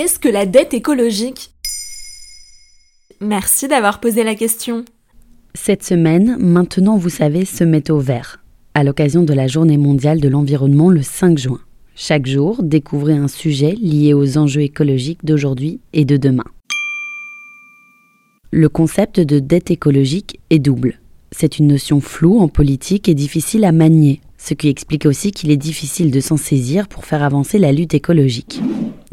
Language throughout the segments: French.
Qu'est-ce que la dette écologique? Merci d'avoir posé la question. Cette semaine, maintenant vous savez, se met au vert, à l'occasion de la Journée mondiale de l'environnement le 5 juin. Chaque jour, découvrez un sujet lié aux enjeux écologiques d'aujourd'hui et de demain. Le concept de dette écologique est double. C'est une notion floue en politique et difficile à manier, ce qui explique aussi qu'il est difficile de s'en saisir pour faire avancer la lutte écologique.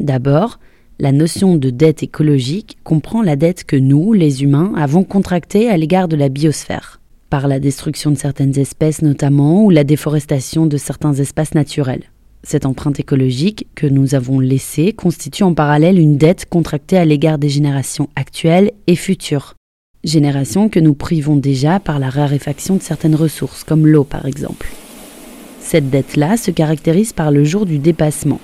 D'abord, la notion de dette écologique comprend la dette que nous, les humains, avons contractée à l'égard de la biosphère, par la destruction de certaines espèces notamment ou la déforestation de certains espaces naturels. Cette empreinte écologique que nous avons laissée constitue en parallèle une dette contractée à l'égard des générations actuelles et futures. Générations que nous privons déjà par la raréfaction de certaines ressources, comme l'eau par exemple. Cette dette-là se caractérise par le jour du dépassement,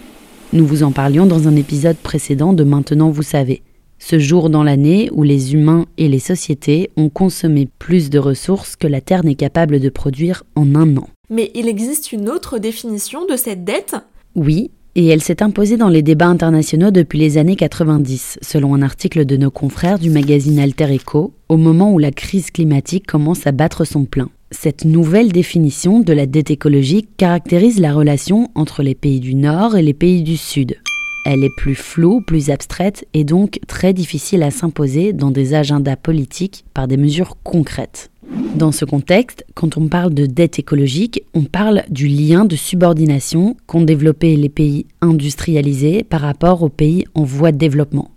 nous vous en parlions dans un épisode précédent de Maintenant vous savez. Ce jour dans l'année où les humains et les sociétés ont consommé plus de ressources que la Terre n'est capable de produire en un an. Mais il existe une autre définition de cette dette? Oui, et elle s'est imposée dans les débats internationaux depuis les années 90, selon un article de nos confrères du magazine Alter Eco, au moment où la crise climatique commence à battre son plein. Cette nouvelle définition de la dette écologique caractérise la relation entre les pays du Nord et les pays du Sud. Elle est plus floue, plus abstraite et donc très difficile à s'imposer dans des agendas politiques par des mesures concrètes. Dans ce contexte, quand on parle de dette écologique, on parle du lien de subordination qu'ont développé les pays industrialisés par rapport aux pays en voie de développement,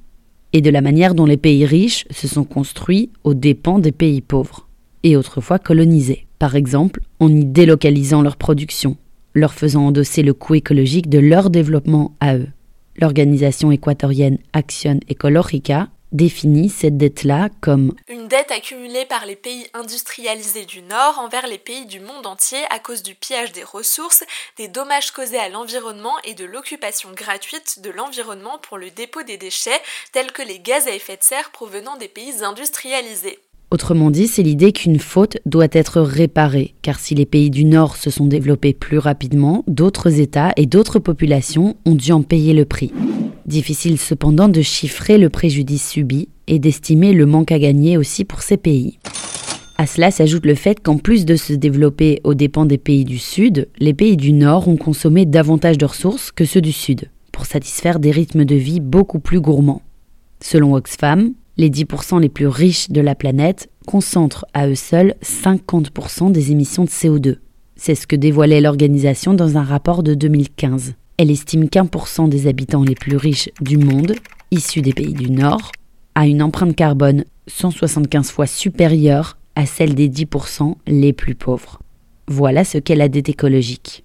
et de la manière dont les pays riches se sont construits aux dépens des pays pauvres, et autrefois colonisés par exemple en y délocalisant leur production, leur faisant endosser le coût écologique de leur développement à eux. L'organisation équatorienne Action Ecologica définit cette dette-là comme une dette accumulée par les pays industrialisés du Nord envers les pays du monde entier à cause du pillage des ressources, des dommages causés à l'environnement et de l'occupation gratuite de l'environnement pour le dépôt des déchets tels que les gaz à effet de serre provenant des pays industrialisés. Autrement dit, c'est l'idée qu'une faute doit être réparée, car si les pays du Nord se sont développés plus rapidement, d'autres États et d'autres populations ont dû en payer le prix. Difficile cependant de chiffrer le préjudice subi et d'estimer le manque à gagner aussi pour ces pays. À cela s'ajoute le fait qu'en plus de se développer aux dépens des pays du Sud, les pays du Nord ont consommé davantage de ressources que ceux du Sud, pour satisfaire des rythmes de vie beaucoup plus gourmands. Selon Oxfam, les 10% les plus riches de la planète concentrent à eux seuls 50% des émissions de CO2. C'est ce que dévoilait l'organisation dans un rapport de 2015. Elle estime qu'un pour cent des habitants les plus riches du monde, issus des pays du Nord, a une empreinte carbone 175 fois supérieure à celle des 10% les plus pauvres. Voilà ce qu'est la dette écologique.